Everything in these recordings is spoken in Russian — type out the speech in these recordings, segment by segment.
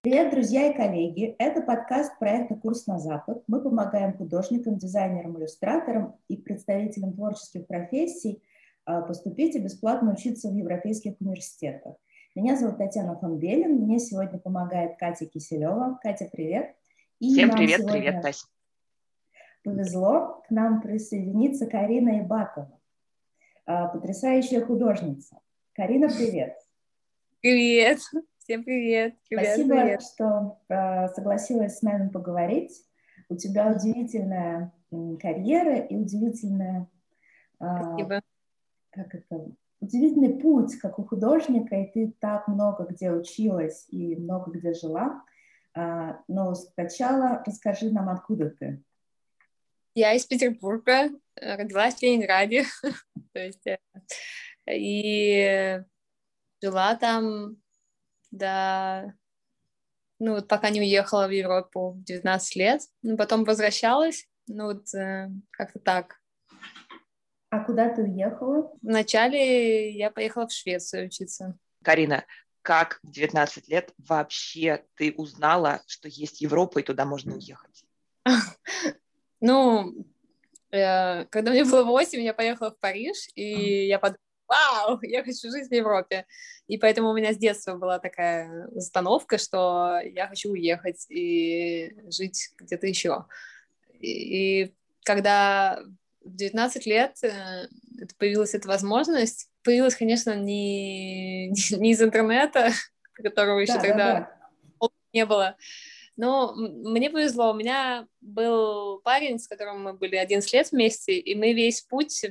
Привет, друзья и коллеги! Это подкаст проекта «Курс на Запад». Мы помогаем художникам, дизайнерам, иллюстраторам и представителям творческих профессий а, поступить и бесплатно учиться в европейских университетах. Меня зовут Татьяна Фонбелин, мне сегодня помогает Катя Киселева. Катя, привет! И Всем привет, привет, Тась! Повезло к нам присоединиться Карина Ибатова, а, потрясающая художница. Карина, привет! Привет! Всем привет. привет Спасибо, привет. что э, согласилась с нами поговорить. У тебя удивительная карьера и удивительная... Э, Спасибо. Как это? Удивительный путь, как у художника, и ты так много где училась и много где жила. Э, но сначала расскажи нам, откуда ты. Я из Петербурга, родилась в Ленинграде, то есть, и жила там да, ну вот пока не уехала в Европу в 19 лет, ну потом возвращалась, ну вот э, как-то так. А куда ты уехала? Вначале я поехала в Швецию учиться. Карина, как в 19 лет вообще ты узнала, что есть Европа и туда можно уехать? Ну, э, когда мне было 8, я поехала в Париж, и я подумала, вау, я хочу жить в Европе. И поэтому у меня с детства была такая установка, что я хочу уехать и жить где-то еще. И, и когда в 19 лет э, появилась эта возможность, появилась, конечно, не, не из интернета, которого еще да, тогда да, да. не было, но мне повезло, у меня был парень, с которым мы были 11 лет вместе, и мы весь путь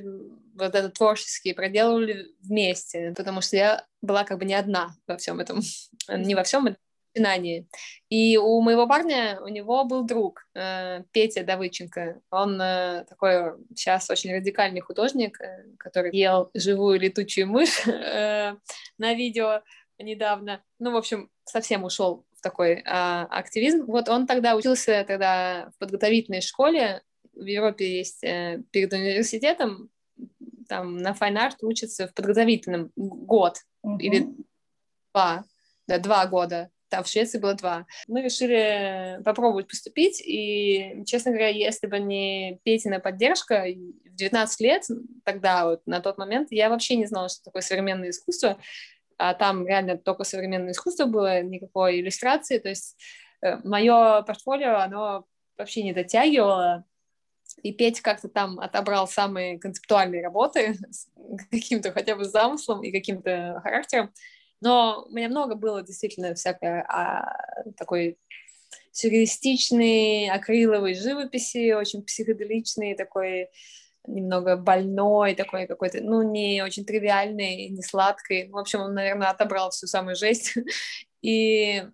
вот этот творческий проделывали вместе, потому что я была как бы не одна во всем этом, не во всем этом начинании. И у моего парня, у него был друг, э, Петя Давыченко. Он э, такой сейчас очень радикальный художник, э, который ел живую летучую мышь на видео недавно. Ну, в общем, совсем ушел такой а, активизм. Вот он тогда учился тогда в подготовительной школе. В Европе есть э, перед университетом, там на Fine Art учатся в подготовительном год uh-huh. или два, да, два года. Там в Швеции было два. Мы решили попробовать поступить, и, честно говоря, если бы не Петина поддержка, в 19 лет, тогда вот, на тот момент, я вообще не знала, что такое современное искусство а там реально только современное искусство было, никакой иллюстрации, то есть э, мое портфолио, оно вообще не дотягивало, и Петь как-то там отобрал самые концептуальные работы с каким-то хотя бы замыслом и каким-то характером, но у меня много было действительно всякой а, такой сюрреалистичной, акриловой живописи, очень психоделичной, такой немного больной, такой какой-то, ну, не очень тривиальный, не сладкий. В общем, он, наверное, отобрал всю самую жесть и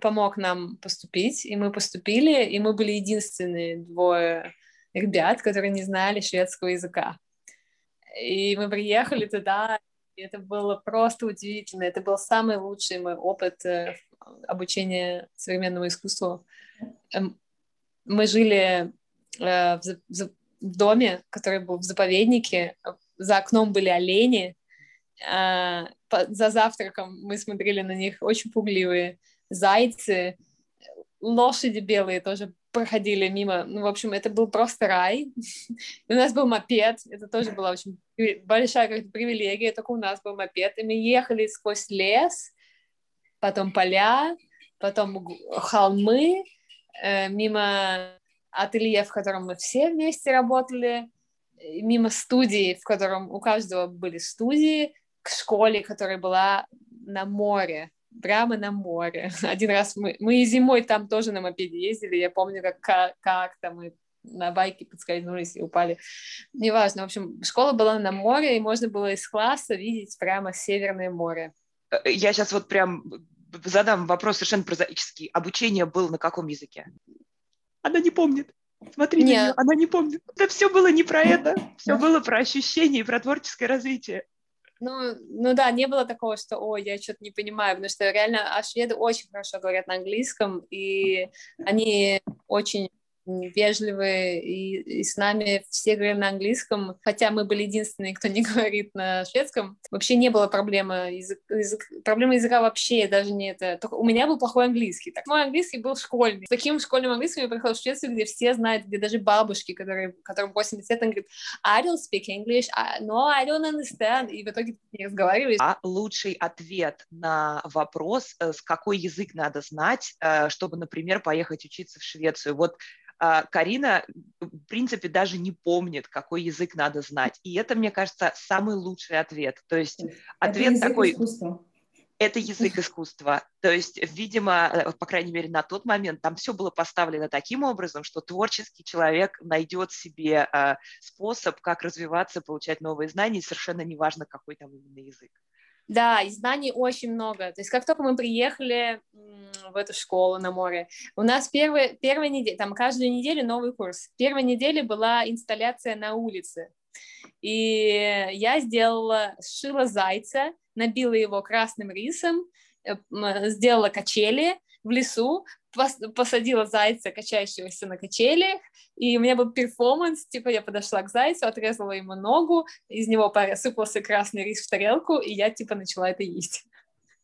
помог нам поступить, и мы поступили, и мы были единственные двое ребят, которые не знали шведского языка. И мы приехали туда, и это было просто удивительно. Это был самый лучший мой опыт э, обучения современному искусству. Эм, мы жили э, в доме, который был в заповеднике. За окном были олени. А, за завтраком мы смотрели на них очень пугливые зайцы, лошади белые тоже проходили мимо. Ну, в общем, это был просто рай. У нас был мопед, это тоже была очень большая как привилегия, только у нас был мопед. И мы ехали сквозь лес, потом поля, потом холмы, э, мимо ателье, в котором мы все вместе работали, мимо студии, в котором у каждого были студии, к школе, которая была на море, прямо на море. Один раз мы, мы и зимой там тоже на мопеде ездили, я помню, как, как, там мы на байке подскользнулись и упали. Неважно, в общем, школа была на море, и можно было из класса видеть прямо Северное море. Я сейчас вот прям задам вопрос совершенно прозаический. Обучение было на каком языке? Она не помнит. Смотри Нет. на нее, она не помнит. Да все было не про это, все было про ощущения и про творческое развитие. Ну, ну да, не было такого, что, ой, я что-то не понимаю, потому что реально а шведы очень хорошо говорят на английском, и они очень вежливые, и, и с нами все говорили на английском, хотя мы были единственные, кто не говорит на шведском. Вообще не было проблемы, язык, язык, проблема языка вообще даже не это. Только у меня был плохой английский. Так, мой английский был школьный. С таким школьным английским я приехала в Швецию, где все знают, где даже бабушки, которые, которым 80 лет, они говорят, I don't speak English, I, no, I don't understand. И в итоге не разговаривали. А лучший ответ на вопрос, э, с какой язык надо знать, э, чтобы, например, поехать учиться в Швецию. Вот Карина, в принципе, даже не помнит, какой язык надо знать. И это, мне кажется, самый лучший ответ. То есть это ответ такой... Искусства. Это язык искусства. То есть, видимо, э, по крайней мере, на тот момент там все было поставлено таким образом, что творческий человек найдет себе э, способ, как развиваться, получать новые знания, и совершенно неважно, какой там именно язык. Да, и знаний очень много. То есть как только мы приехали в эту школу на море, у нас первый, первая неделя, там каждую неделю новый курс. Первой неделе была инсталляция на улице. И я сделала, сшила зайца, набила его красным рисом, э, сделала качели в лесу, посадила зайца, качающегося на качелях, и у меня был перформанс, типа я подошла к зайцу, отрезала ему ногу, из него посыпался красный рис в тарелку, и я типа начала это есть.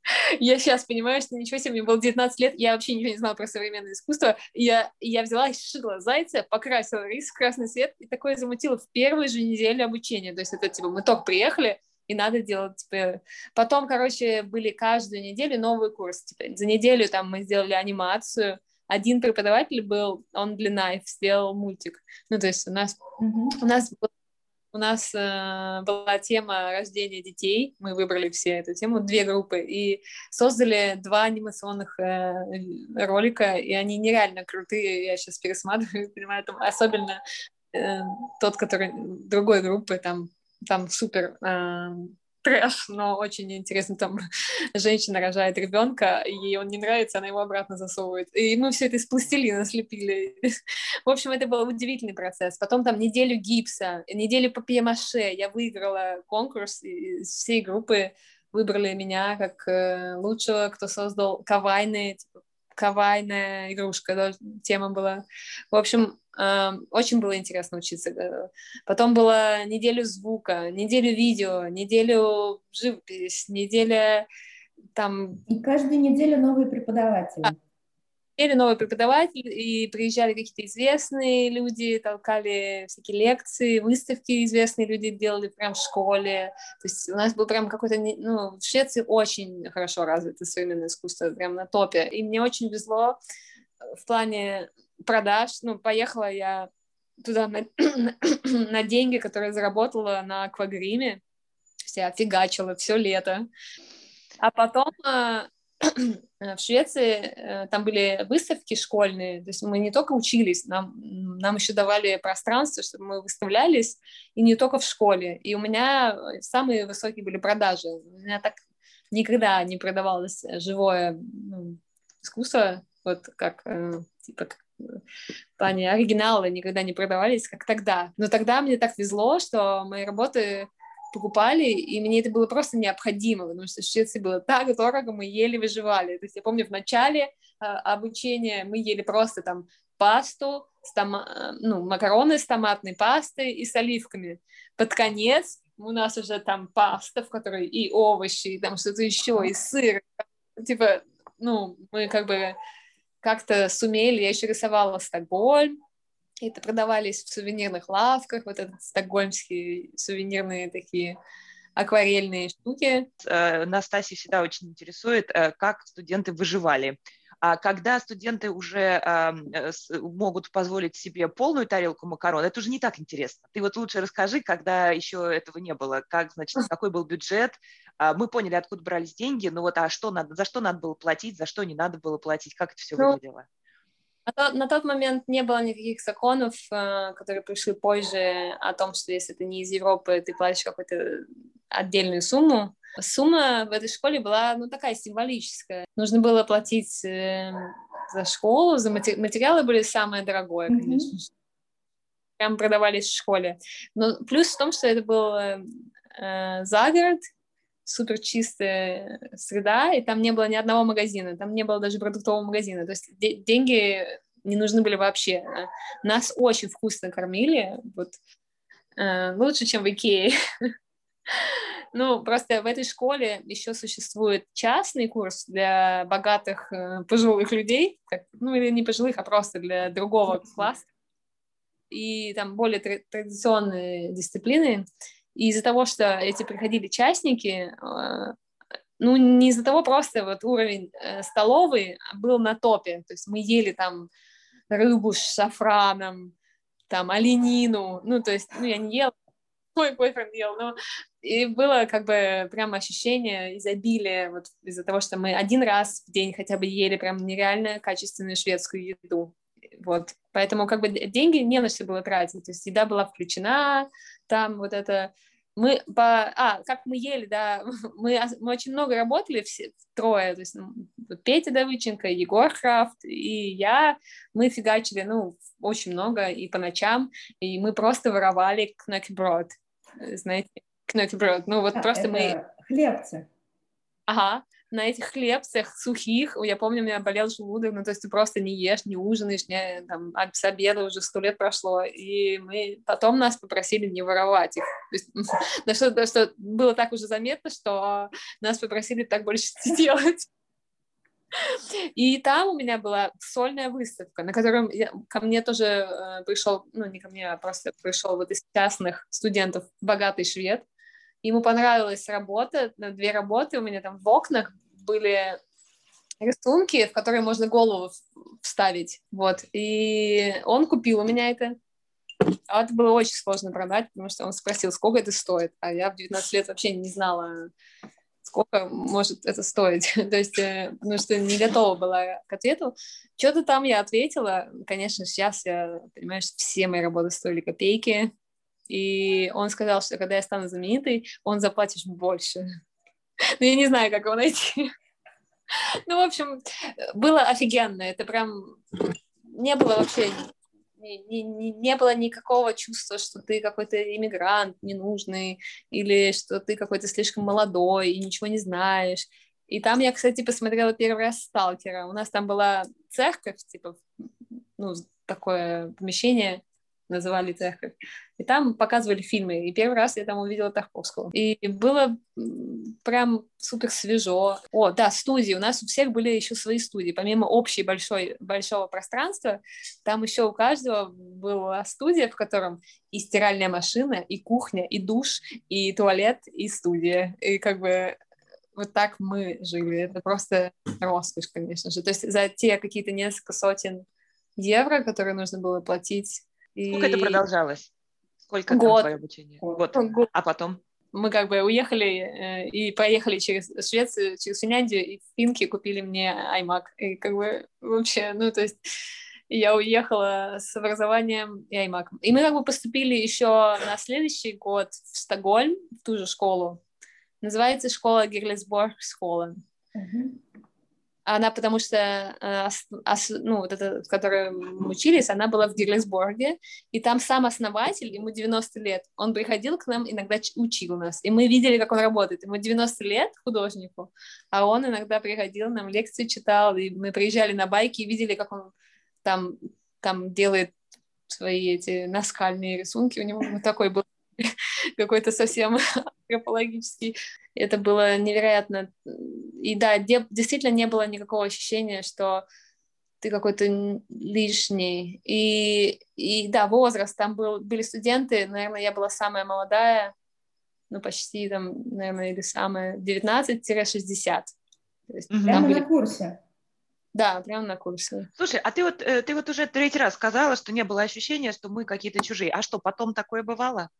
Я сейчас понимаю, что ничего себе, мне было 19 лет, я вообще ничего не знала про современное искусство. Я, я взяла сшила зайца, покрасила рис в красный цвет, и такое замутила в первой же неделе обучения. То есть это типа мы только приехали, и надо делать, типа... Потом, короче, были каждую неделю новый курс. Типа, за неделю там мы сделали анимацию, один преподаватель был, он для Knife сделал мультик. Ну, то есть у нас, mm-hmm. у нас, у нас э, была тема рождения детей, мы выбрали все эту тему, две группы, и создали два анимационных э, ролика, и они нереально крутые, я сейчас пересматриваю, понимаю, там особенно э, тот, который другой группы, там там супер э, трэш, но очень интересно, там женщина рожает ребенка, ей он не нравится, она его обратно засовывает. И мы все это из пластилина слепили. В общем, это был удивительный процесс. Потом там неделю гипса, неделю папье-маше. Я выиграла конкурс, и всей группы выбрали меня как э, лучшего, кто создал кавайные, типа, кавайная игрушка, тема была. В общем, э, очень было интересно учиться. Потом была неделю звука, неделю видео, неделю живопись, неделя там... И каждую неделю новые преподаватели. Приезжали новые преподаватели, и приезжали какие-то известные люди, толкали всякие лекции, выставки известные люди делали прям в школе. То есть у нас был прям какой-то... Ну, в Швеции очень хорошо развито современное искусство, прям на топе. И мне очень везло в плане продаж. Ну, поехала я туда на, на деньги, которые заработала на аквагриме. Вся фигачила все лето. А потом а, в Швеции э, там были выставки школьные, то есть мы не только учились, нам, нам еще давали пространство, чтобы мы выставлялись, и не только в школе. И у меня самые высокие были продажи. У меня так никогда не продавалось живое ну, искусство, вот как, э, типа, как в плане оригинала никогда не продавались, как тогда. Но тогда мне так везло, что мои работы покупали, и мне это было просто необходимо, потому что в Швеции было так дорого, мы еле выживали. То есть я помню, в начале э, обучения мы ели просто там пасту, с том, э, ну, макароны с томатной пастой и с оливками. Под конец у нас уже там паста, в которой и овощи, и там что-то еще, и сыр. Типа, ну, мы как бы как-то сумели, я еще рисовала Стокгольм, это продавались в сувенирных лавках, вот этот стокгольмские сувенирные такие акварельные штуки. Э, Настасья всегда очень интересует, э, как студенты выживали. А когда студенты уже э, могут позволить себе полную тарелку макарон, это уже не так интересно. Ты вот лучше расскажи, когда еще этого не было, как, значит, какой был бюджет. А, мы поняли, откуда брались деньги, но вот а что надо, за что надо было платить, за что не надо было платить, как это все ну, выглядело? На тот, на тот момент не было никаких законов, э, которые пришли позже, о том, что если ты не из Европы, ты платишь какую-то отдельную сумму. Сумма в этой школе была, ну, такая символическая. Нужно было платить э, за школу, за матери... материалы были самое дорогое, конечно. Прям продавались в школе. Но плюс в том, что это был э, э загород, супер чистая среда, и там не было ни одного магазина, там не было даже продуктового магазина. То есть де- деньги не нужны были вообще. Нас очень вкусно кормили, вот э, лучше, чем в Икее. Ну, просто в этой школе еще существует частный курс для богатых э, пожилых людей, как, ну, или не пожилых, а просто для другого класса. И там более традиционные дисциплины. И из-за того, что эти приходили частники, э, ну, не из-за того, просто вот уровень э, столовый был на топе. То есть мы ели там рыбу с шафраном, там, оленину. Ну, то есть, ну, я не ела, мой бойфренд ел, но и было как бы прям ощущение изобилия вот из-за того, что мы один раз в день хотя бы ели прям нереально качественную шведскую еду. Вот, поэтому как бы деньги не на что было тратить, то есть еда была включена, там вот это. Мы по... А, как мы ели, да, мы, мы очень много работали, все трое, то есть ну, Петя Давыченко, Егор Крафт и я, мы фигачили, ну, очень много и по ночам, и мы просто воровали кнокеброд, знаете, кнокеброд, ну вот а, просто мы... Хлебцы. Ага, на этих хлебцах сухих, я помню, у меня болел желудок, ну, то есть ты просто не ешь, не ужинаешь, не, там, с обеда уже сто лет прошло, и мы потом нас попросили не воровать их. То есть, да что, да, что было так уже заметно, что нас попросили так больше не делать. И там у меня была сольная выставка, на котором я, ко мне тоже э, пришел, ну не ко мне, а просто пришел вот из частных студентов богатый швед. Ему понравилась работа, две работы у меня там в окнах были рисунки, в которые можно голову вставить, вот, и он купил у меня это, а это было очень сложно продать, потому что он спросил, сколько это стоит, а я в 19 лет вообще не знала, сколько может это стоить, то есть, э, потому что не готова была к ответу. Что-то там я ответила, конечно, сейчас я понимаю, что все мои работы стоили копейки, и он сказал, что когда я стану знаменитой, он заплатит больше. Ну, я не знаю, как его найти. Ну, в общем, было офигенно. Это прям не было вообще не, не, не было никакого чувства, что ты какой-то иммигрант ненужный, или что ты какой-то слишком молодой и ничего не знаешь. И там я, кстати, посмотрела первый раз «Сталкера». У нас там была церковь, типа, ну, такое помещение, называли церковь. И там показывали фильмы. И первый раз я там увидела Тарковского. И было прям супер свежо. О, да, студии. У нас у всех были еще свои студии. Помимо общей большой, большого пространства, там еще у каждого была студия, в котором и стиральная машина, и кухня, и душ, и туалет, и студия. И как бы вот так мы жили. Это просто роскошь, конечно же. То есть за те какие-то несколько сотен евро, которые нужно было платить Сколько и... это продолжалось? Сколько год. твое обучение? Год. год. А потом? Мы как бы уехали э, и поехали через Швецию, через Финляндию, и в Финке купили мне iMac. И как бы вообще, ну, то есть я уехала с образованием и iMac. И мы как бы поступили еще на следующий год в Стокгольм, в ту же школу. Называется школа Герлесборг школа. Uh-huh. Она, потому что, э, ну, вот эта, в которой мы учились, она была в Герлисборге, и там сам основатель, ему 90 лет, он приходил к нам, иногда учил нас, и мы видели, как он работает. Ему 90 лет, художнику, а он иногда приходил, нам лекции читал, и мы приезжали на байки и видели, как он там, там делает свои эти наскальные рисунки, у него такой был какой-то совсем антропологический. Это было невероятно. И да, действительно не было никакого ощущения, что ты какой-то лишний. И, и да, возраст, там был, были студенты, наверное, я была самая молодая, ну, почти там, наверное, или самая, 19-60. Угу. Прямо были... на курсе? Да, прямо на курсе. Слушай, а ты вот, э, ты вот уже третий раз сказала, что не было ощущения, что мы какие-то чужие. А что, потом такое бывало?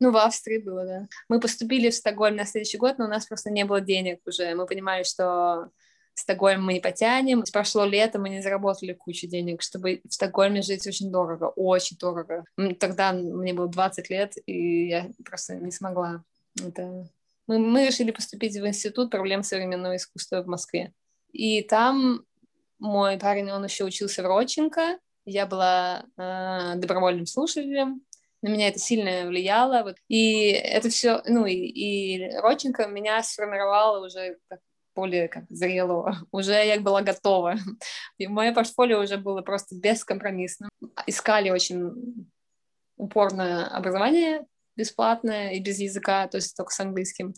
Ну, в Австрии было, да. Мы поступили в Стокгольм на следующий год, но у нас просто не было денег уже. Мы понимали, что Стокгольм мы не потянем. Прошло лето, мы не заработали кучу денег, чтобы в Стокгольме жить очень дорого, очень дорого. Тогда мне было 20 лет, и я просто не смогла. Это... Мы, мы решили поступить в Институт проблем современного искусства в Москве. И там мой парень, он еще учился в Родченко, я была э, добровольным слушателем, на меня это сильно влияло. Вот. И это все, ну и, и Родченко меня сформировала уже как портфолио как зрело, уже я была готова. И мое портфолио уже было просто бескомпромиссным. Искали очень упорное образование бесплатное и без языка, то есть только с английским.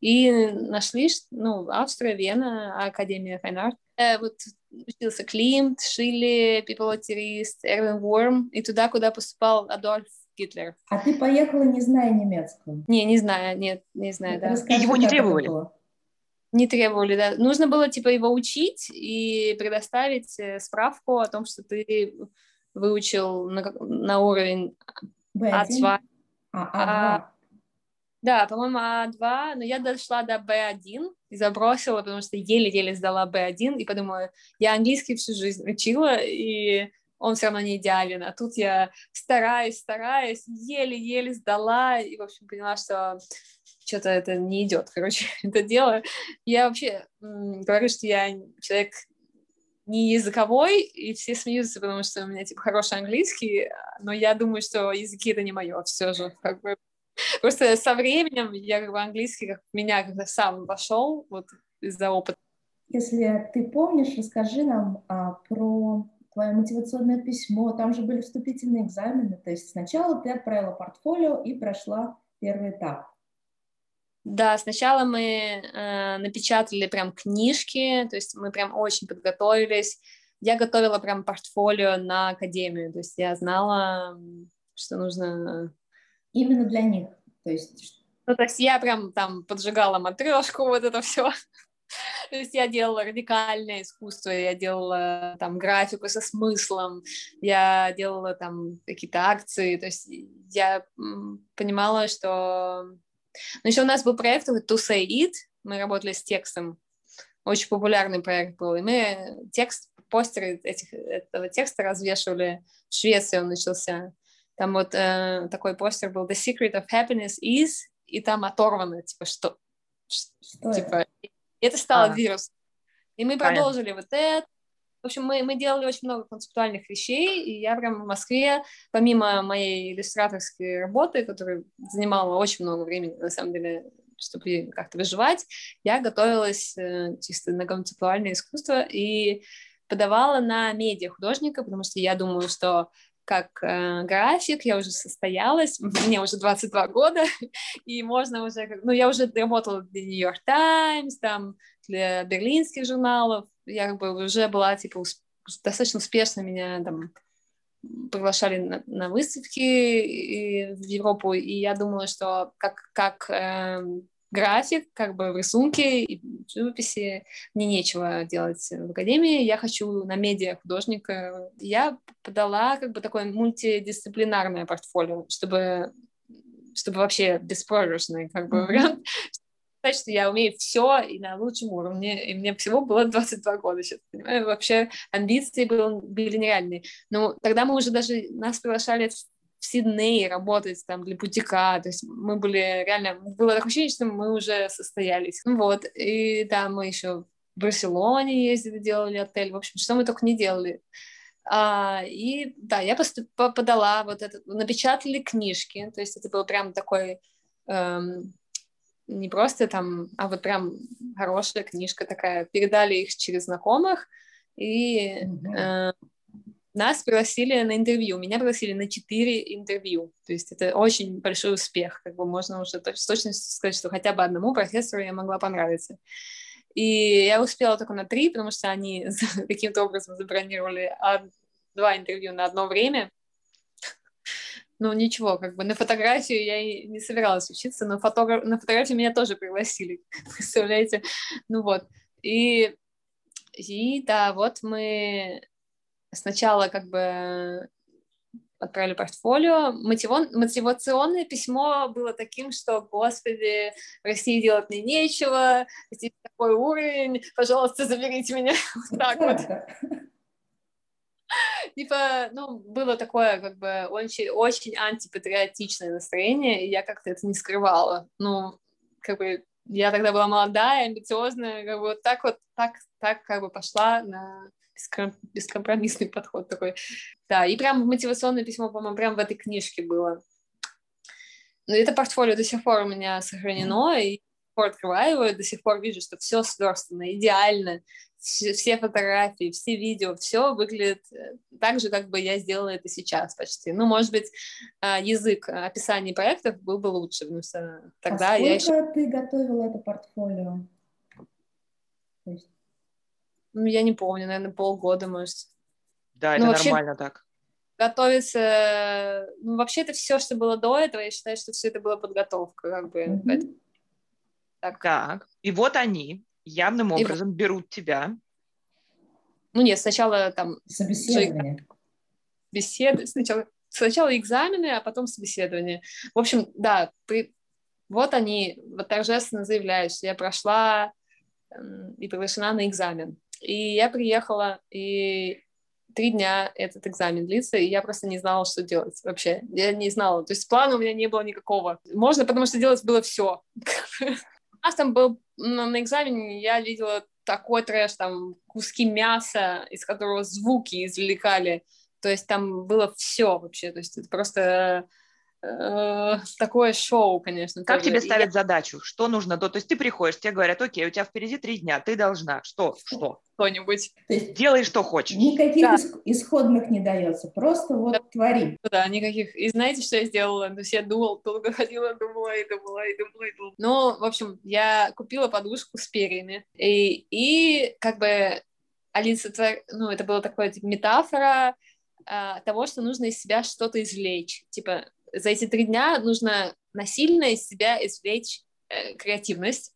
И нашли, ну, Австрия, Вена, Академия Fine. Э, вот учился Климт, Шилли, Пиполотерист, Эрвин Уорм, и туда, куда поступал Адольф Гитлер. А ты поехала, не зная немецкого? Не, не знаю, нет, не знаю, да. Расскажи, и его не требовали? Не требовали, да. Нужно было, типа, его учить и предоставить э, справку о том, что ты выучил на, на уровень B1? А2. А, А2. А, да, по-моему, А2, но я дошла до Б1 и забросила, потому что еле-еле сдала Б1, и подумала, я английский всю жизнь учила, и он все равно не идеален, а тут я стараюсь, стараюсь, еле-еле сдала, и, в общем, поняла, что что-то это не идет, короче, это дело. Я вообще говорю, что я человек не языковой, и все смеются, потому что у меня, типа, хороший английский, но я думаю, что языки — это не мое все же, как бы. Просто со временем я, как бы, английский как меня когда сам вошел, вот из-за опыта. Если ты помнишь, расскажи нам а, про твое мотивационное письмо, там же были вступительные экзамены, то есть сначала ты отправила портфолио и прошла первый этап. Да, сначала мы э, напечатали прям книжки, то есть мы прям очень подготовились. Я готовила прям портфолио на академию, то есть я знала, что нужно... Именно для них, то есть... Ну, то есть я прям там поджигала матрешку, вот это все. То есть я делала радикальное искусство, я делала там графику со смыслом, я делала там какие-то акции, то есть я понимала, что но еще у нас был проект To Say It, мы работали с текстом, очень популярный проект был, и мы текст, постеры этих, этого текста развешивали в Швеции, он начался. Там вот э, такой постер был The Secret of Happiness is, и там оторвано, типа, что? что типа, это? Это стало а. вирус. И мы продолжили Понятно. вот это, в общем, мы, мы делали очень много концептуальных вещей, и я прям в Москве, помимо моей иллюстраторской работы, которая занимала очень много времени, на самом деле, чтобы как-то выживать, я готовилась э, чисто на концептуальное искусство и подавала на медиа художника, потому что я думаю, что как э, график, я уже состоялась, мне уже 22 года, и можно уже, ну, я уже работала для New York Times, там, для берлинских журналов, я как бы уже была, типа, усп- достаточно успешно меня там приглашали на, на выставки и, в Европу, и я думала, что как, как э, график, как бы в рисунке и в живописи мне нечего делать в академии, я хочу на медиа художника. Я подала как бы такое мультидисциплинарное портфолио, чтобы чтобы вообще беспроигрышный как бы вариант, сказать, что я умею все и на лучшем уровне, и мне всего было 22 года сейчас, понимаю, вообще амбиции были, были нереальные. Но тогда мы уже даже, нас приглашали в Сидней работать там для бутика, то есть мы были реально, было такое ощущение, что мы уже состоялись. Вот, и да, мы еще в Барселоне ездили, делали отель, в общем, что мы только не делали. А, и да, я поступ, подала вот это, напечатали книжки, то есть это был прям такой эм, не просто там, а вот прям хорошая книжка такая. Передали их через знакомых, и mm-hmm. э, нас пригласили на интервью. Меня пригласили на четыре интервью. То есть это очень большой успех. Как бы можно уже с точностью сказать, что хотя бы одному профессору я могла понравиться. И я успела только на три, потому что они каким-то образом забронировали два интервью на одно время ну ничего, как бы на фотографию я и не собиралась учиться, но фотограф... на фотографию меня тоже пригласили, представляете? Ну вот, и, и да, вот мы сначала как бы отправили портфолио. Мотивон... Мотивационное письмо было таким, что, господи, в России делать мне нечего, здесь такой уровень, пожалуйста, заберите меня. Вот так вот. типа, ну, было такое, как бы, очень, очень антипатриотичное настроение, и я как-то это не скрывала. Ну, как бы, я тогда была молодая, амбициозная, как бы, вот так вот, так, так, как бы, пошла на бескомпромиссный подход такой. Да, и прям мотивационное письмо, по-моему, прям в этой книжке было. Но это портфолио до сих пор у меня сохранено, и пор открываю его, до сих пор вижу, что все сверстано идеально, все фотографии, все видео, все выглядит э, так же, как бы я сделала это сейчас почти. Ну, может быть, а, язык описания проектов был бы лучше, потому что тогда а я еще... ты готовила это портфолио? есть... Ну, я не помню, наверное, полгода, может. Да, это ну, вообще... нормально так готовиться... Ну, вообще это все, что было до этого, я считаю, что все это была подготовка, как бы. Mm-hmm. Так. так, и вот они явным образом и... берут тебя. Ну нет, сначала там... Собеседование. Беседы, сначала, сначала экзамены, а потом собеседование. В общем, да, при... вот они вот торжественно заявляют, что я прошла и приглашена на экзамен. И я приехала, и три дня этот экзамен длится, и я просто не знала, что делать вообще. Я не знала. То есть плана у меня не было никакого. Можно, потому что делать было все. У нас там был на экзамене, я видела такой трэш, там куски мяса, из которого звуки извлекали. То есть там было все вообще. То есть это просто Э, такое шоу, конечно. Как тоже. тебе ставят я... задачу? Что нужно? То есть ты приходишь, тебе говорят, окей, у тебя впереди три дня, ты должна. Что? Что? Что-нибудь. Делай, что хочешь. Никаких да. исходных не дается, просто вот да. твори. Да, никаких. И знаете, что я сделала? То есть я думала, долго ходила, думала и думала, и думала, и думала. Ну, в общем, я купила подушку с перьями. И, и как бы олицетвор... ну, это была такая типа, метафора а, того, что нужно из себя что-то извлечь. Типа, за эти три дня нужно насильно из себя извлечь э, креативность.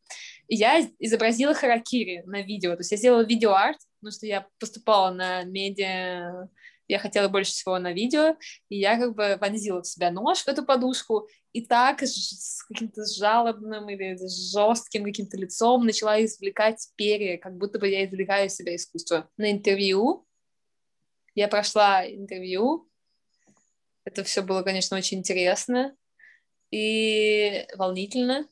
И я изобразила харакири на видео. То есть я сделала видеоарт, потому что я поступала на медиа, я хотела больше всего на видео, и я как бы вонзила в себя нож в эту подушку, и так с каким-то жалобным или жестким каким-то лицом начала извлекать перья, как будто бы я извлекаю из себя искусство. На интервью я прошла интервью, это все было, конечно, очень интересно и волнительно.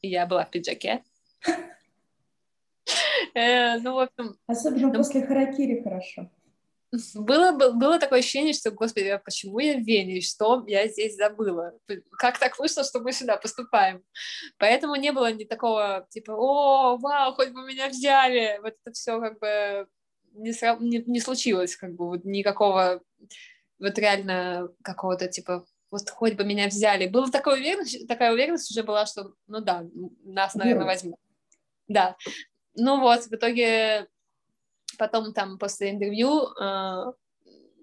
Я была в пиджаке. Э, ну, в общем... Особенно после харакири хорошо. Было, было такое ощущение, что, господи, а почему я в Вене, что я здесь забыла? Как так вышло, что мы сюда поступаем? Поэтому не было ни такого, типа, о, вау, хоть бы меня взяли. Вот это все как бы не, не, не случилось, как бы вот никакого вот реально какого-то типа вот хоть бы меня взяли. Была такая уверенность, такая уверенность уже была, что, ну да, нас, наверное, возьмут. Да. Ну вот, в итоге потом там после интервью э,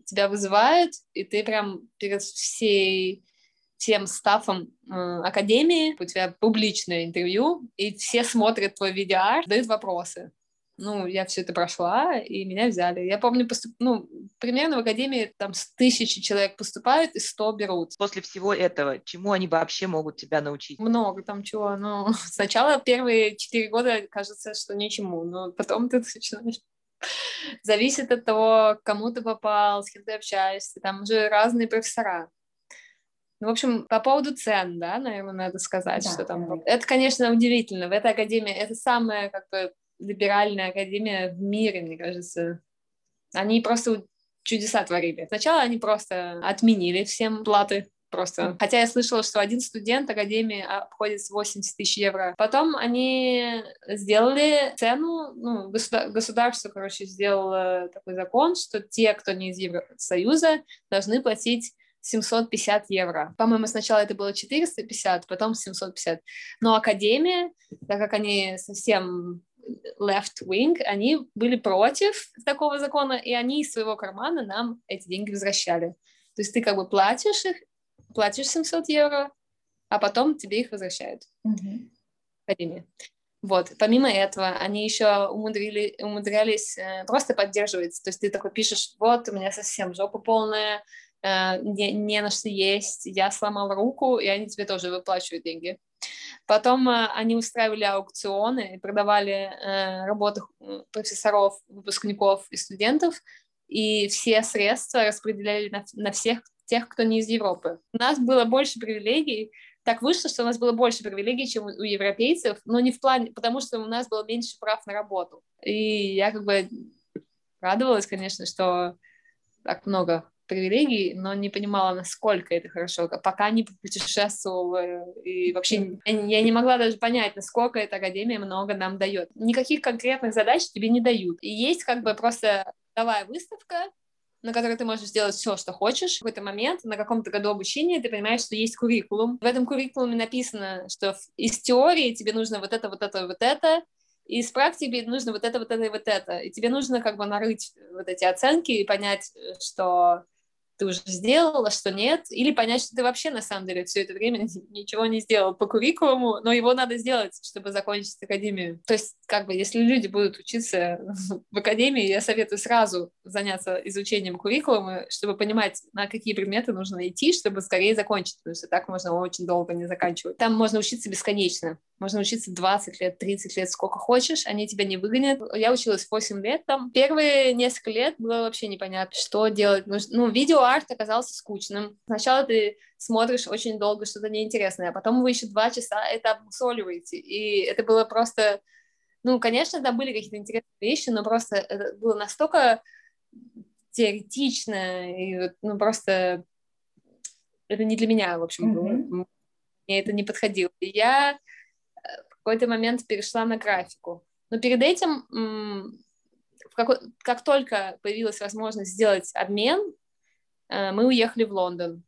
тебя вызывают, и ты прям перед всей всем стафом э, академии, у тебя публичное интервью, и все смотрят твой видеоарт, дают вопросы ну, я все это прошла, и меня взяли. Я помню, поступ... ну, примерно в академии там с тысячи человек поступают, и сто берут. После всего этого, чему они вообще могут тебя научить? Много там чего. Ну, сначала первые четыре года кажется, что ничему, но потом ты начинаешь Зависит от того, кому ты попал, с кем ты общаешься. Там уже разные профессора. Ну, в общем, по поводу цен, да, наверное, надо сказать, да, что там... Да. Это, конечно, удивительно. В этой академии это самое, как бы, либеральная академия в мире, мне кажется. Они просто чудеса творили. Сначала они просто отменили всем платы, просто. Хотя я слышала, что один студент академии обходится 80 тысяч евро. Потом они сделали цену, ну, государ- государство, короче, сделало такой закон, что те, кто не из Евросоюза, должны платить 750 евро. По-моему, сначала это было 450, потом 750. Но Академия, так как они совсем left wing, они были против такого закона, и они из своего кармана нам эти деньги возвращали. То есть ты как бы платишь их, платишь 700 евро, а потом тебе их возвращают. Mm-hmm. Вот. Помимо этого, они еще умудрили, умудрялись э, просто поддерживать. То есть ты такой пишешь, вот, у меня совсем жопа полная, э, не, не на что есть, я сломал руку, и они тебе тоже выплачивают деньги. Потом э, они устраивали аукционы и продавали э, работы профессоров, выпускников и студентов, и все средства распределяли на всех тех, кто не из Европы. У нас было больше привилегий, так вышло, что у нас было больше привилегий, чем у европейцев, но не в плане, потому что у нас было меньше прав на работу. И я как бы радовалась, конечно, что так много привилегий, но не понимала, насколько это хорошо, пока не путешествовала. И вообще я не могла даже понять, насколько эта академия много нам дает. Никаких конкретных задач тебе не дают. И есть как бы просто давая выставка, на которой ты можешь сделать все, что хочешь. В какой-то момент, на каком-то году обучения, ты понимаешь, что есть куррикулум. В этом куррикулуме написано, что из теории тебе нужно вот это, вот это, вот это, и из практики нужно вот это, вот это и вот это. И тебе нужно как бы нарыть вот эти оценки и понять, что ты уже сделала, что нет, или понять, что ты вообще на самом деле все это время ничего не сделал по куррикулуму, но его надо сделать, чтобы закончить академию. То есть, как бы, если люди будут учиться в академии, я советую сразу заняться изучением куррикулума, чтобы понимать, на какие предметы нужно идти, чтобы скорее закончить, потому что так можно очень долго не заканчивать. Там можно учиться бесконечно. Можно учиться 20 лет, 30 лет, сколько хочешь, они тебя не выгонят. Я училась 8 лет там. Первые несколько лет было вообще непонятно, что делать. Ну, видеоарт оказался скучным. Сначала ты смотришь очень долго что-то неинтересное, а потом вы еще два часа это обмусоливаете. И это было просто... Ну, конечно, там были какие-то интересные вещи, но просто это было настолько теоретично, и ну, просто это не для меня, в общем, mm-hmm. было. Мне это не подходило. И я какой-то момент перешла на графику. Но перед этим, в какой, как только появилась возможность сделать обмен, э, мы уехали в Лондон,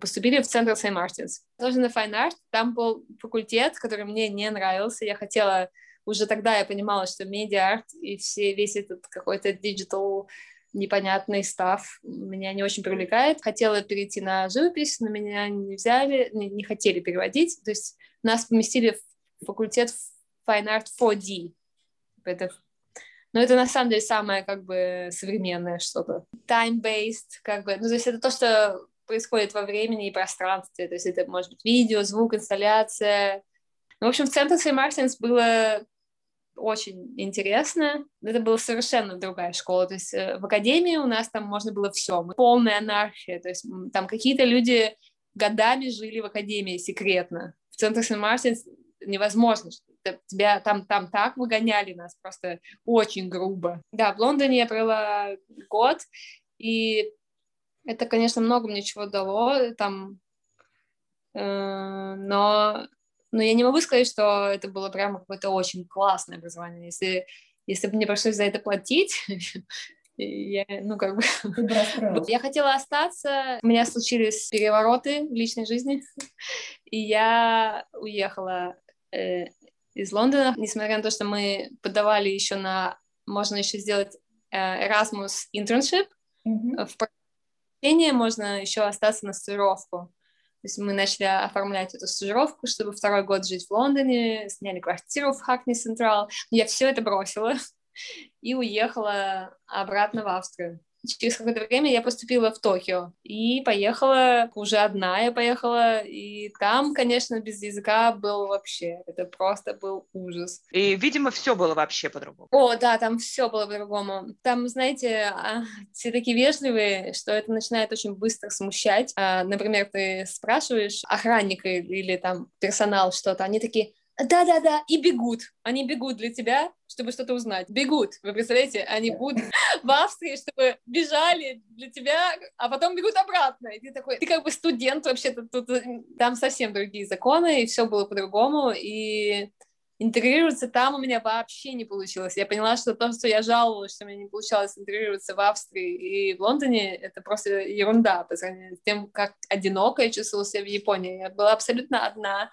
поступили в центр Сент-Мартинс. Тоже на Art, там был факультет, который мне не нравился, я хотела, уже тогда я понимала, что медиа-арт и все, весь этот какой-то digital непонятный stuff меня не очень привлекает. Хотела перейти на живопись, но меня не взяли, не, не хотели переводить. То есть нас поместили в факультет Fine Art 4D. Это, но это на самом деле самое как бы современное что-то. Time-based, как бы, ну то есть это то, что происходит во времени и пространстве, то есть это может быть видео, звук, инсталляция. Ну, в общем, в центре. Мартинс было очень интересно. Это была совершенно другая школа. То есть э, в академии у нас там можно было все. Полная анархия. То есть там какие-то люди годами жили в академии секретно. В центре St. Мартинс невозможно. Тебя там, там так выгоняли нас просто очень грубо. Да, в Лондоне я провела год, и это, конечно, много мне чего дало там, э, но, но я не могу сказать, что это было прямо какое-то очень классное образование. Если, если бы мне пришлось за это платить, я, ну, как бы... я хотела остаться, у меня случились перевороты в личной жизни, и я уехала э, из Лондона, несмотря на то, что мы подавали еще на, можно еще сделать э, Erasmus internship, mm-hmm. в проведении можно еще остаться на стажировку. То есть мы начали оформлять эту стажировку, чтобы второй год жить в Лондоне, сняли квартиру в Хакни Централ. Я все это бросила и уехала обратно в Австрию через какое-то время я поступила в Токио и поехала, уже одна я поехала, и там, конечно, без языка был вообще, это просто был ужас. И, видимо, все было вообще по-другому. О, да, там все было по-другому. Там, знаете, а, все такие вежливые, что это начинает очень быстро смущать. А, например, ты спрашиваешь охранника или там персонал что-то, они такие, да-да-да, и бегут. Они бегут для тебя, чтобы что-то узнать. Бегут. Вы представляете, они будут в Австрии, чтобы бежали для тебя, а потом бегут обратно. И ты такой, ты как бы студент вообще-то, тут, там совсем другие законы, и все было по-другому, и интегрироваться там у меня вообще не получилось. Я поняла, что то, что я жаловалась, что мне не получалось интегрироваться в Австрии и в Лондоне, это просто ерунда по сравнению с тем, как одиноко я чувствовала себя в Японии. Я была абсолютно одна,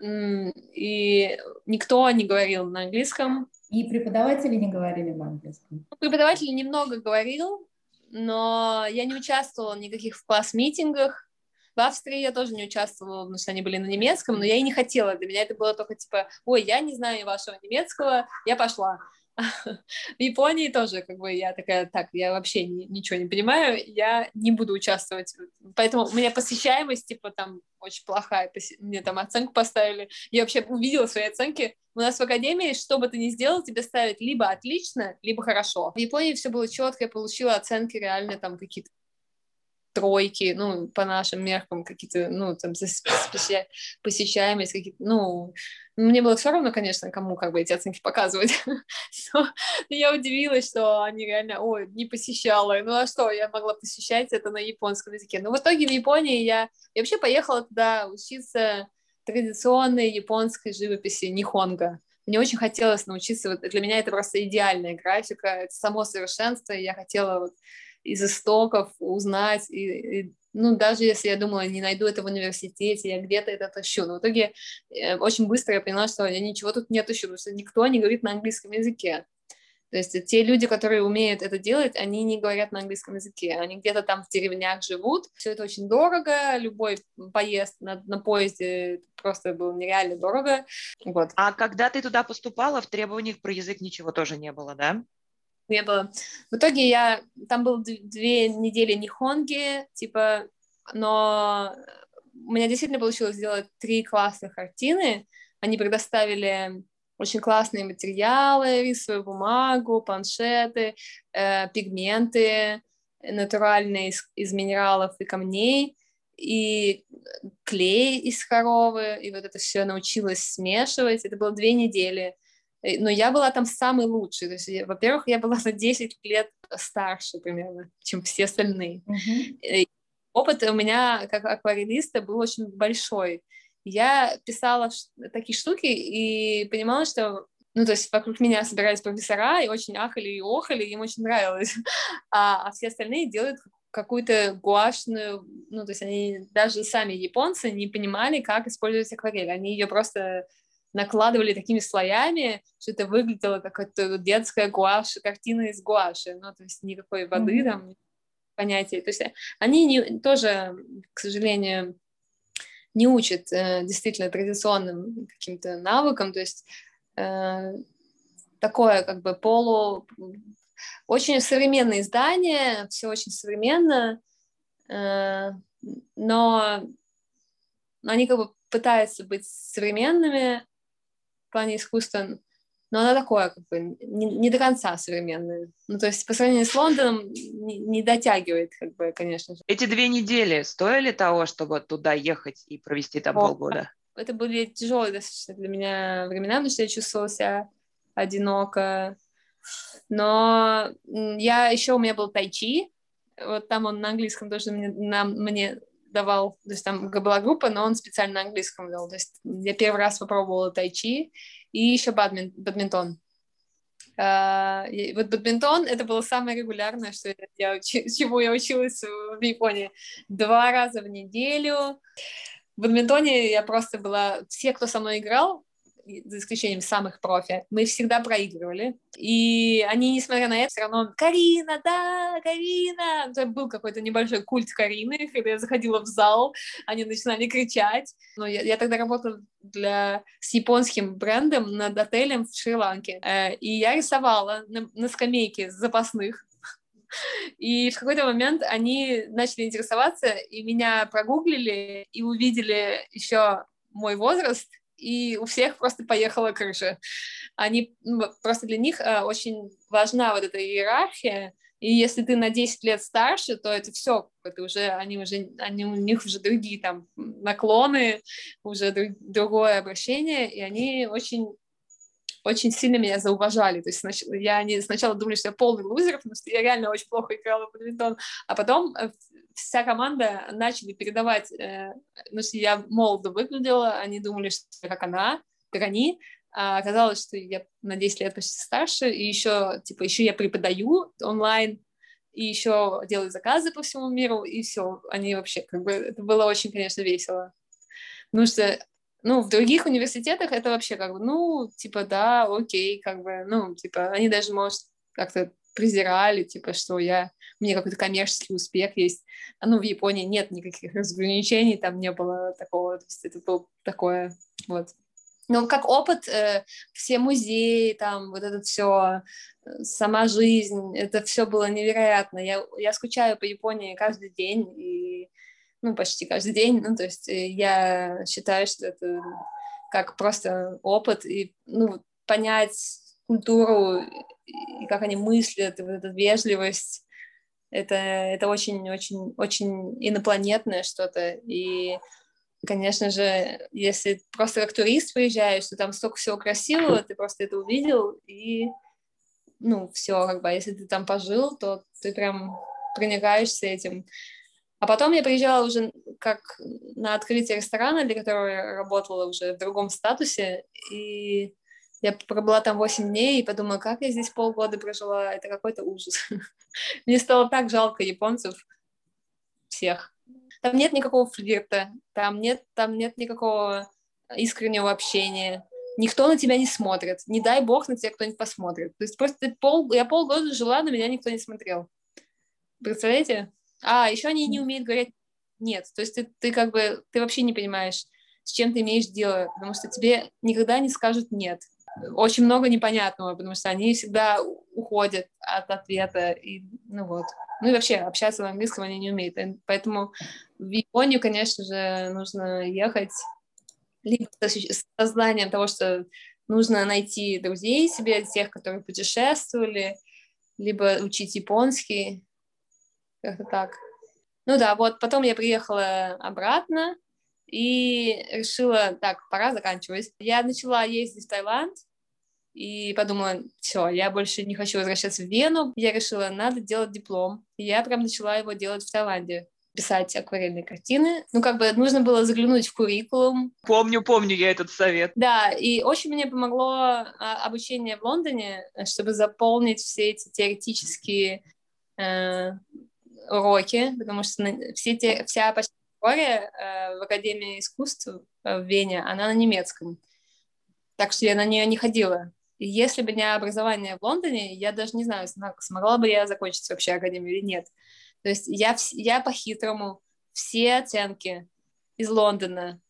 и никто не говорил на английском. И преподаватели не говорили на английском? Преподаватель немного говорил, но я не участвовала в никаких в класс-митингах. В Австрии я тоже не участвовала, потому что они были на немецком, но я и не хотела. Для меня это было только типа, ой, я не знаю вашего немецкого, я пошла. В Японии тоже, как бы, я такая, так, я вообще ни, ничего не понимаю, я не буду участвовать. Поэтому у меня посещаемость, типа, там, очень плохая, мне там оценку поставили. Я вообще увидела свои оценки. У нас в академии, что бы ты ни сделал, тебе ставят либо отлично, либо хорошо. В Японии все было четко, я получила оценки реально там какие-то тройки, ну, по нашим меркам какие-то, ну, там, посещаемость, какие-то, ну, мне было все равно, конечно, кому как бы эти оценки показывать. Но я удивилась, что они реально, ой, не посещала. Ну а что, я могла посещать это на японском языке. Но в итоге в Японии я, я вообще поехала туда учиться традиционной японской живописи нихонга. Мне очень хотелось научиться, вот для меня это просто идеальная графика, это само совершенство, и я хотела вот из истоков узнать, и, и, ну, даже если я думала, не найду это в университете, я где-то это тащу. Но в итоге э, очень быстро я поняла, что я ничего тут не тащу, потому что никто не говорит на английском языке. То есть те люди, которые умеют это делать, они не говорят на английском языке, они где-то там в деревнях живут. Все это очень дорого, любой поезд на, на поезде просто был нереально дорого. Вот. А когда ты туда поступала, в требованиях про язык ничего тоже не было, да? Не было. В итоге я... Там было две недели нихонги, типа, но у меня действительно получилось сделать три классных картины. Они предоставили очень классные материалы, рисовую бумагу, планшеты, э, пигменты натуральные из, из минералов и камней, и клей из коровы, и вот это все научилась смешивать. Это было две недели. Но я была там самый лучший. То есть, во-первых, я была на 10 лет старше примерно, чем все остальные. Mm-hmm. Опыт у меня как акварелиста был очень большой я писала такие штуки и понимала, что ну, то есть вокруг меня собирались профессора и очень ахали и охали, им очень нравилось, а, а все остальные делают какую-то гуашную, ну, то есть они даже сами японцы не понимали, как использовать акварель, они ее просто накладывали такими слоями, что это выглядело как это детская гуашь, картина из гуаши, ну, то есть никакой воды mm-hmm. там, понятия. То есть они не, тоже, к сожалению, не учит э, действительно традиционным каким-то навыкам, то есть э, такое как бы полу... Очень современные издания, все очень современно, э, но они как бы пытаются быть современными в плане искусства, но она такое, как бы, не, не до конца современная. Ну, то есть по сравнению с Лондоном не, не дотягивает, как бы, конечно же. Эти две недели стоили того, чтобы туда ехать и провести там О, полгода? Это были тяжелые достаточно для меня времена, потому что я чувствовала себя одиноко. Но я еще у меня был тайчи, вот там он на английском тоже мне, на, мне давал, то есть там была группа, но он специально на английском дал. То есть я первый раз попробовала тайчи, и еще бадмин, бадминтон. Uh, вот бадминтон это было самое регулярное, что я, чему я училась в Японии. Два раза в неделю. В бадминтоне я просто была... Все, кто со мной играл, за исключением самых профи, мы всегда проигрывали. И они, несмотря на это, все равно «Карина, да, Карина!» Это был какой-то небольшой культ Карины, когда я заходила в зал, они начинали кричать. Но я, я тогда работала для, с японским брендом над отелем в Шри-Ланке. Э, и я рисовала на, на скамейке запасных и в какой-то момент они начали интересоваться, и меня прогуглили, и увидели еще мой возраст, и у всех просто поехала крыша. Они, просто для них э, очень важна вот эта иерархия, и если ты на 10 лет старше, то это все, это уже, они уже, они, у них уже другие там наклоны, уже друг, другое обращение, и они очень очень сильно меня зауважали. То есть сначала, я не, сначала думали, что я полный лузер, потому что я реально очень плохо играла в бадминтон, а потом э, вся команда начали передавать, э, ну, что я молодо выглядела, они думали, что как она, как они, а оказалось, что я на 10 лет почти старше, и еще, типа, еще я преподаю онлайн, и еще делаю заказы по всему миру, и все, они вообще, как бы, это было очень, конечно, весело. Потому что, ну, в других университетах это вообще как бы, ну, типа, да, окей, как бы, ну, типа, они даже, может, как-то презирали, типа, что я, у меня какой-то коммерческий успех есть. А ну, в Японии нет никаких разграничений, там не было такого, то есть это было такое, вот. Но как опыт, э, все музеи, там, вот это все, э, сама жизнь, это все было невероятно. Я, я скучаю по Японии каждый день, и, ну, почти каждый день, ну, то есть э, я считаю, что это как просто опыт, и, ну, понять культуру и как они мыслят, и вот эта вежливость, Это, это очень-очень-очень инопланетное что-то. И, конечно же, если просто как турист приезжаешь, то там столько всего красивого, ты просто это увидел, и, ну, все, как бы, а если ты там пожил, то ты прям проникаешься этим. А потом я приезжала уже как на открытие ресторана, для которого я работала уже в другом статусе, и я пробыла там 8 дней и подумала, как я здесь полгода прожила, это какой-то ужас. Мне стало так жалко японцев всех. Там нет никакого флирта, там нет, там нет никакого искреннего общения. Никто на тебя не смотрит. Не дай бог на тебя кто-нибудь посмотрит. То есть просто пол, я полгода жила, на меня никто не смотрел. Представляете? А, еще они не умеют говорить нет. То есть ты, ты как бы, ты вообще не понимаешь, с чем ты имеешь дело, потому что тебе никогда не скажут нет очень много непонятного, потому что они всегда уходят от ответа, и, ну вот. Ну и вообще общаться на английском они не умеют. Поэтому в Японию, конечно же, нужно ехать либо с сознанием того, что нужно найти друзей себе, тех, которые путешествовали, либо учить японский, как-то так. Ну да, вот потом я приехала обратно и решила, так, пора заканчивать. Я начала ездить в Таиланд, и подумала, все, я больше не хочу возвращаться в Вену. Я решила, надо делать диплом. И я прям начала его делать в Таиланде писать акварельные картины. Ну, как бы нужно было заглянуть в куррикулум. Помню, помню я этот совет. Да, и очень мне помогло а, обучение в Лондоне, чтобы заполнить все эти теоретические э, уроки, потому что все те, вся почти теория э, в Академии искусств э, в Вене, она на немецком. Так что я на нее не ходила. Если бы не образование в Лондоне, я даже не знаю, смогла бы я закончить вообще академию или нет. То есть я, я по-хитрому все оценки из Лондона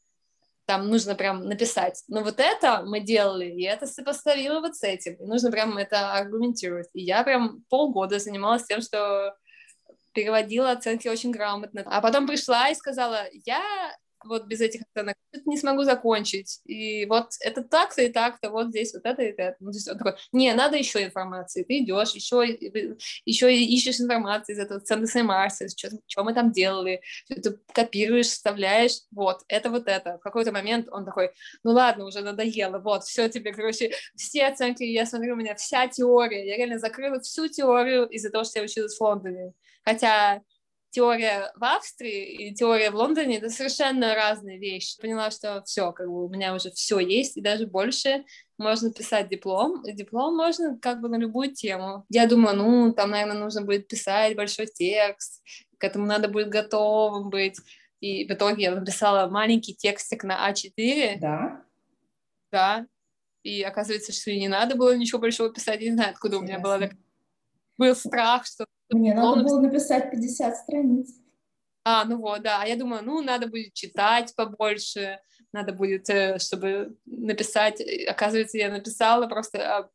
там нужно прям написать. Но вот это мы делали, и это сопоставила вот с этим. И нужно прям это аргументировать. И я прям полгода занималась тем, что переводила оценки очень грамотно. А потом пришла и сказала, я вот без этих оценок не смогу закончить. И вот это так-то и так-то, вот здесь вот это и это. Ну, то есть он такой, не, надо еще информации. Ты идешь, еще, еще ищешь информацию из этого центра Марса, что, что мы там делали, ты копируешь, вставляешь, вот, это вот это. В какой-то момент он такой, ну ладно, уже надоело, вот, все тебе, короче, все оценки, я смотрю, у меня вся теория, я реально закрыла всю теорию из-за того, что я училась в Лондоне. Хотя теория в Австрии и теория в Лондоне — это совершенно разные вещи. Поняла, что все, как бы у меня уже все есть, и даже больше можно писать диплом. И диплом можно как бы на любую тему. Я думала, ну, там, наверное, нужно будет писать большой текст, к этому надо будет готовым быть. И в итоге я написала маленький текстик на А4. Да? Да. И оказывается, что не надо было ничего большого писать. Я не знаю, откуда Интересно. у меня была так... был страх, что мне надо было написать 50 страниц. А, ну вот, да. А я думаю, ну, надо будет читать побольше, надо будет, э, чтобы написать. Оказывается, я написала просто а,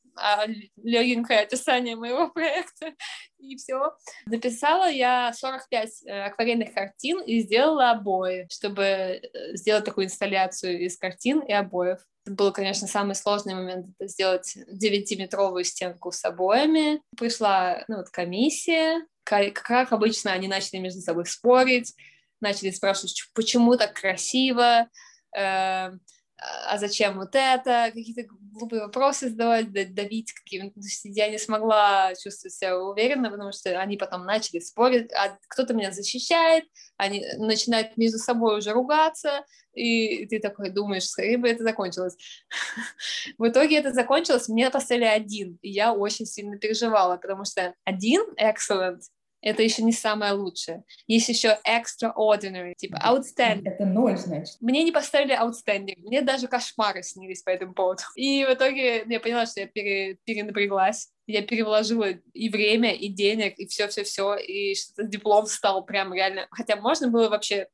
легенькое описание моего проекта, и все. Написала я 45 э, акварельных картин и сделала обои, чтобы э, сделать такую инсталляцию из картин и обоев. Это был, конечно, самый сложный момент, это сделать 9-метровую стенку с обоями. Пришла ну, вот, комиссия, как, как обычно они начали между собой спорить, начали спрашивать, почему так красиво, э, а зачем вот это, какие-то глупые вопросы задавать, давить какими-то. Я не смогла чувствовать себя уверенно, потому что они потом начали спорить, а кто-то меня защищает, они начинают между собой уже ругаться, и ты такой думаешь, скорее бы это закончилось. В итоге это закончилось, мне поставили один, и я очень сильно переживала, потому что один excellent, это еще не самое лучшее. Есть еще extraordinary, типа outstanding. Это ноль, значит. Мне не поставили outstanding, мне даже кошмары снились по этому поводу. И в итоге я поняла, что я пере, перенапряглась. Я перевложила и время, и денег, и все-все-все, и что-то диплом стал прям реально... Хотя можно было вообще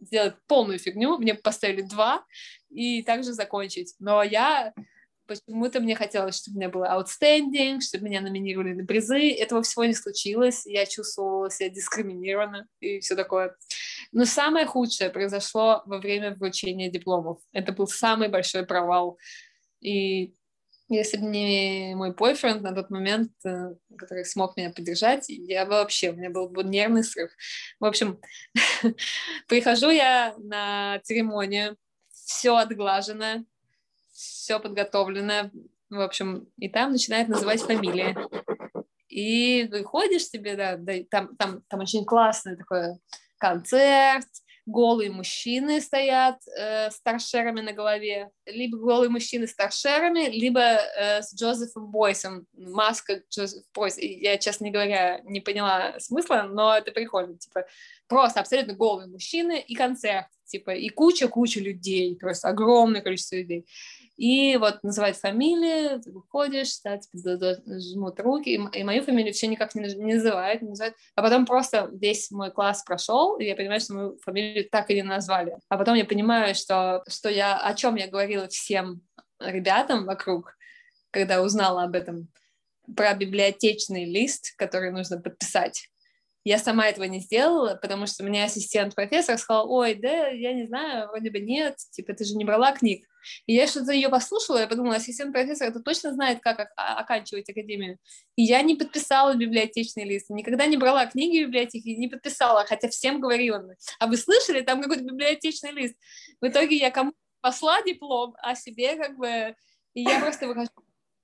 сделать полную фигню, мне поставили два, и также закончить. Но я Почему-то мне хотелось, чтобы у меня было outstanding, чтобы меня номинировали на призы. Этого всего не случилось. Я чувствовала себя дискриминированно и все такое. Но самое худшее произошло во время вручения дипломов. Это был самый большой провал. И Если бы не мой бойфренд на тот момент, э, который смог меня поддержать, я бы вообще, у меня был бы нервный срыв. В общем, прихожу я на церемонию, все отглажено, все подготовлено, в общем, и там начинает называть фамилии. И выходишь себе, да, да там, там, там очень классный такой концерт, голые мужчины стоят э, с торшерами на голове, либо голые мужчины с торшерами, либо э, с Джозефом Бойсом, маска Джозеф Бойс. Я, честно говоря, не поняла смысла, но это прикольно, типа, просто абсолютно голые мужчины и концерт, типа, и куча-куча людей, просто огромное количество людей. И вот называть фамилии, ты выходишь, да, тебе жмут руки, и, мою фамилию все никак не, не называют, не называют. А потом просто весь мой класс прошел, и я понимаю, что мою фамилию так и не назвали. А потом я понимаю, что, что я, о чем я говорила всем ребятам вокруг, когда узнала об этом, про библиотечный лист, который нужно подписать. Я сама этого не сделала, потому что мне ассистент профессор сказал, ой, да, я не знаю, вроде бы нет, типа, ты же не брала книг. И я что-то ее послушала, я подумала, ассистент профессора это точно знает, как оканчивать академию. И я не подписала библиотечный лист, никогда не брала книги в библиотеке, не подписала, хотя всем говорила. А вы слышали, там какой-то библиотечный лист? В итоге я кому посла диплом, а себе как бы... И я просто выхожу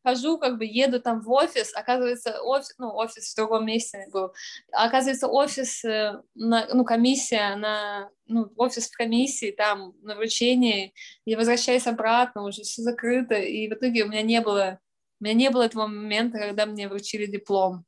хожу, как бы еду там в офис, оказывается, офис, ну, офис в другом месте был, оказывается, офис, э, на, ну, комиссия на, ну, офис в комиссии, там, на вручении, я возвращаюсь обратно, уже все закрыто, и в итоге у меня не было, у меня не было этого момента, когда мне вручили диплом.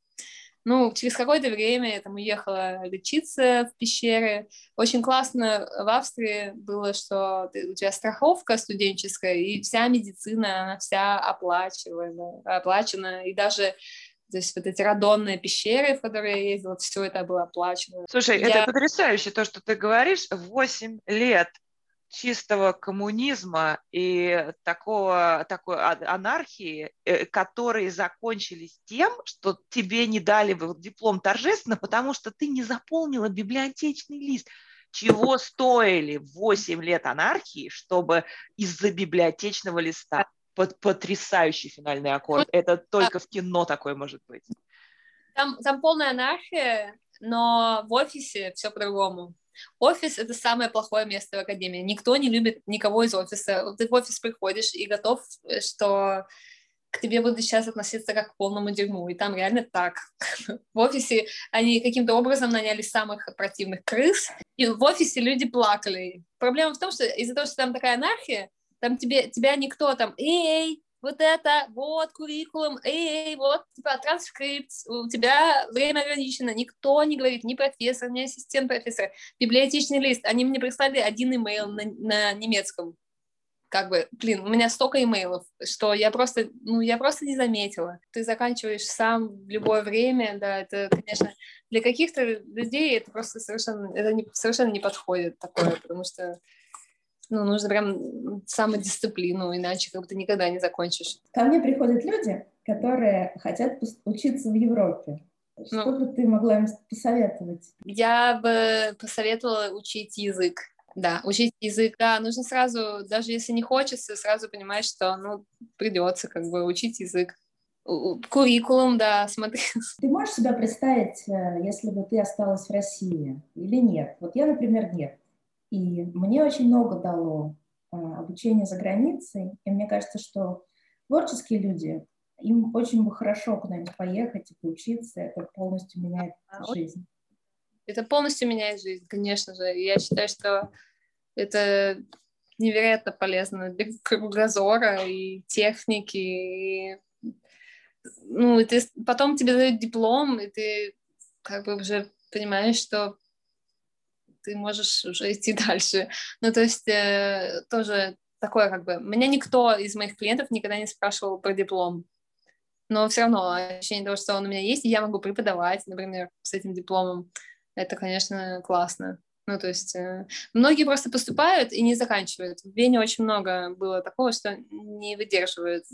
Ну, через какое-то время я там уехала лечиться в пещеры. Очень классно в Австрии было, что ты, у тебя страховка студенческая, и вся медицина, она вся оплачиваема, оплачена, и даже то есть вот эти радонные пещеры, в которые я ездила, все это было оплачено. Слушай, я... это потрясающе, то, что ты говоришь. Восемь лет чистого коммунизма и такого, такой анархии, э, которые закончились тем, что тебе не дали диплом торжественно, потому что ты не заполнила библиотечный лист. Чего стоили 8 лет анархии, чтобы из-за библиотечного листа под потрясающий финальный аккорд. Это только в кино такое может быть. Там, там полная анархия, но в офисе все по-другому. Офис — это самое плохое место в академии. Никто не любит никого из офиса. Ты в офис приходишь и готов, э, что к тебе будут сейчас относиться как к полному дерьму. И там реально так. В офисе они каким-то образом наняли самых противных крыс, и в офисе люди плакали. Проблема в том, что из-за того, что там такая анархия, там тебе, тебя никто там, эй, вот это, вот куррикулум, эй, вот, типа, транскрипт, у тебя время ограничено, никто не говорит, ни профессор, ни ассистент профессора, библиотечный лист, они мне прислали один имейл на, на немецком, как бы, блин, у меня столько имейлов, что я просто, ну, я просто не заметила. Ты заканчиваешь сам в любое время, да, это, конечно, для каких-то людей это просто совершенно, это не, совершенно не подходит такое, потому что ну, нужно прям самодисциплину, иначе как бы ты никогда не закончишь. Ко мне приходят люди, которые хотят учиться в Европе. Что ну, бы ты могла им посоветовать? Я бы посоветовала учить язык. Да, учить язык, да, нужно сразу, даже если не хочется, сразу понимать, что, ну, придется как бы учить язык. Куррикулум, да, смотри. Ты можешь себя представить, э, если бы ты осталась в России или нет? Вот я, например, нет. И мне очень много дало э, обучение за границей. И мне кажется, что творческие люди, им очень бы хорошо куда-нибудь поехать и поучиться. Это полностью меняет а, жизнь. Это полностью меняет жизнь, конечно же. Я считаю, что это невероятно полезно для кругозора и техники. И, ну, и ты, потом тебе дают диплом, и ты как бы уже понимаешь, что ты можешь уже идти дальше. Ну, то есть э, тоже такое как бы... Меня никто из моих клиентов никогда не спрашивал про диплом. Но все равно ощущение того, что он у меня есть, и я могу преподавать, например, с этим дипломом, это, конечно, классно. Ну, то есть э, многие просто поступают и не заканчивают. В Вене очень много было такого, что не выдерживают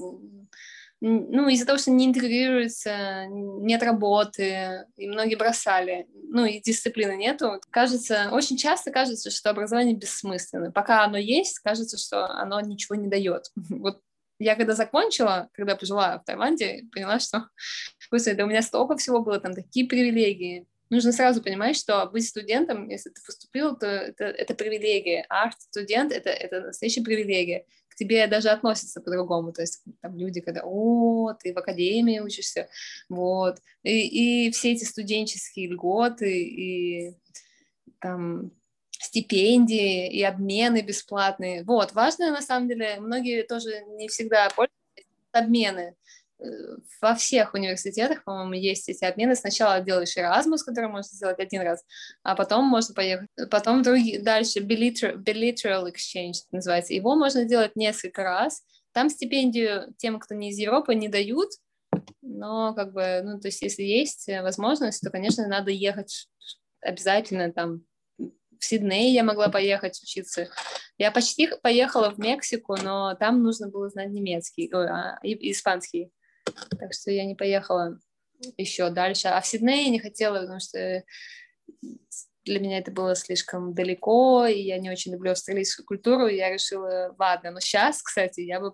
ну, из-за того, что не интегрируется, нет работы, и многие бросали, ну, и дисциплины нету, кажется, очень часто кажется, что образование бессмысленно. Пока оно есть, кажется, что оно ничего не дает. Вот я когда закончила, когда пожила в Таиланде, поняла, что, господи, да у меня столько всего было, там такие привилегии. Нужно сразу понимать, что быть студентом, если ты поступил, то это, это привилегия. Арт-студент это, — это настоящая привилегия. Тебе даже относятся по-другому. То есть там люди, когда «О, ты в академии учишься», вот. И, и все эти студенческие льготы, и там стипендии и обмены бесплатные. Вот, важно на самом деле, многие тоже не всегда пользуются обмены. Э, во всех университетах, по-моему, есть эти обмены. Сначала делаешь Erasmus, который можно сделать один раз, а потом можно поехать, потом другие, дальше bilateral, bilateral exchange называется. Его можно делать несколько раз. Там стипендию тем, кто не из Европы, не дают, но как бы, ну, то есть если есть возможность, то, конечно, надо ехать обязательно там в Сидней я могла поехать учиться. Я почти поехала в Мексику, но там нужно было знать немецкий, ой, а, испанский. Так что я не поехала еще дальше. А в Сидней я не хотела, потому что для меня это было слишком далеко, и я не очень люблю австралийскую культуру, и я решила, ладно, но сейчас, кстати, я бы,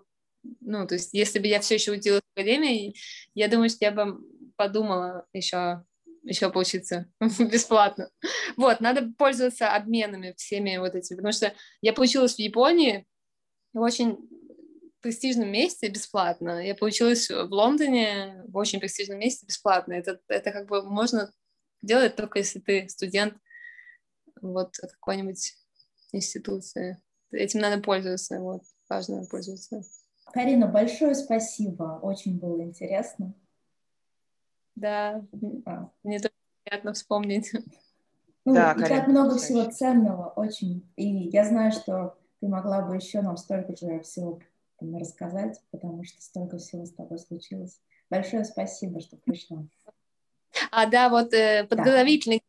ну, то есть, если бы я все еще училась в академии, я думаю, что я бы подумала еще еще поучиться бесплатно. Вот, надо пользоваться обменами всеми вот этими, потому что я получилась в Японии очень престижном месте бесплатно. Я получилась в Лондоне в очень престижном месте бесплатно. Это, это как бы можно делать только если ты студент вот какой-нибудь институции. Этим надо пользоваться, вот, важно пользоваться. Карина, большое спасибо, очень было интересно. Да, а. мне тоже приятно вспомнить. Ну, да, и так много конечно. всего ценного, очень. И я знаю, что ты могла бы еще нам столько же всего рассказать, потому что столько всего с тобой случилось. Большое спасибо, что пришла. А, да, вот э, подготовительный.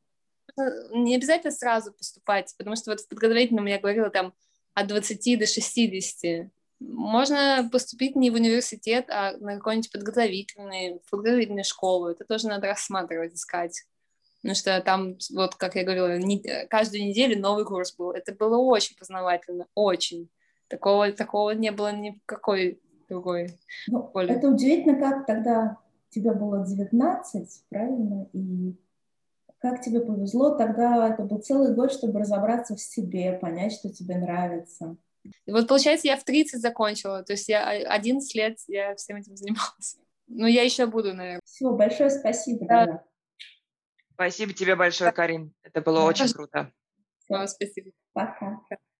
Да. Не обязательно сразу поступать, потому что вот в подготовительном я говорила там от 20 до 60. Можно поступить не в университет, а на какой-нибудь подготовительный, подготовительную школу. Это тоже надо рассматривать, искать. Потому что там, вот, как я говорила, не, каждую неделю новый курс был. Это было очень познавательно, очень. Такого, такого не было ни в какой другой ну, школе. Это удивительно, как тогда тебе было 19, правильно? И как тебе повезло, тогда это был целый год, чтобы разобраться в себе, понять, что тебе нравится. И вот, получается, я в 30 закончила, то есть я 11 лет я всем этим занималась. Ну, я еще буду, наверное. Все, большое спасибо. Да. Спасибо тебе большое, Карин. Это было да. очень круто. Все, спасибо. Пока.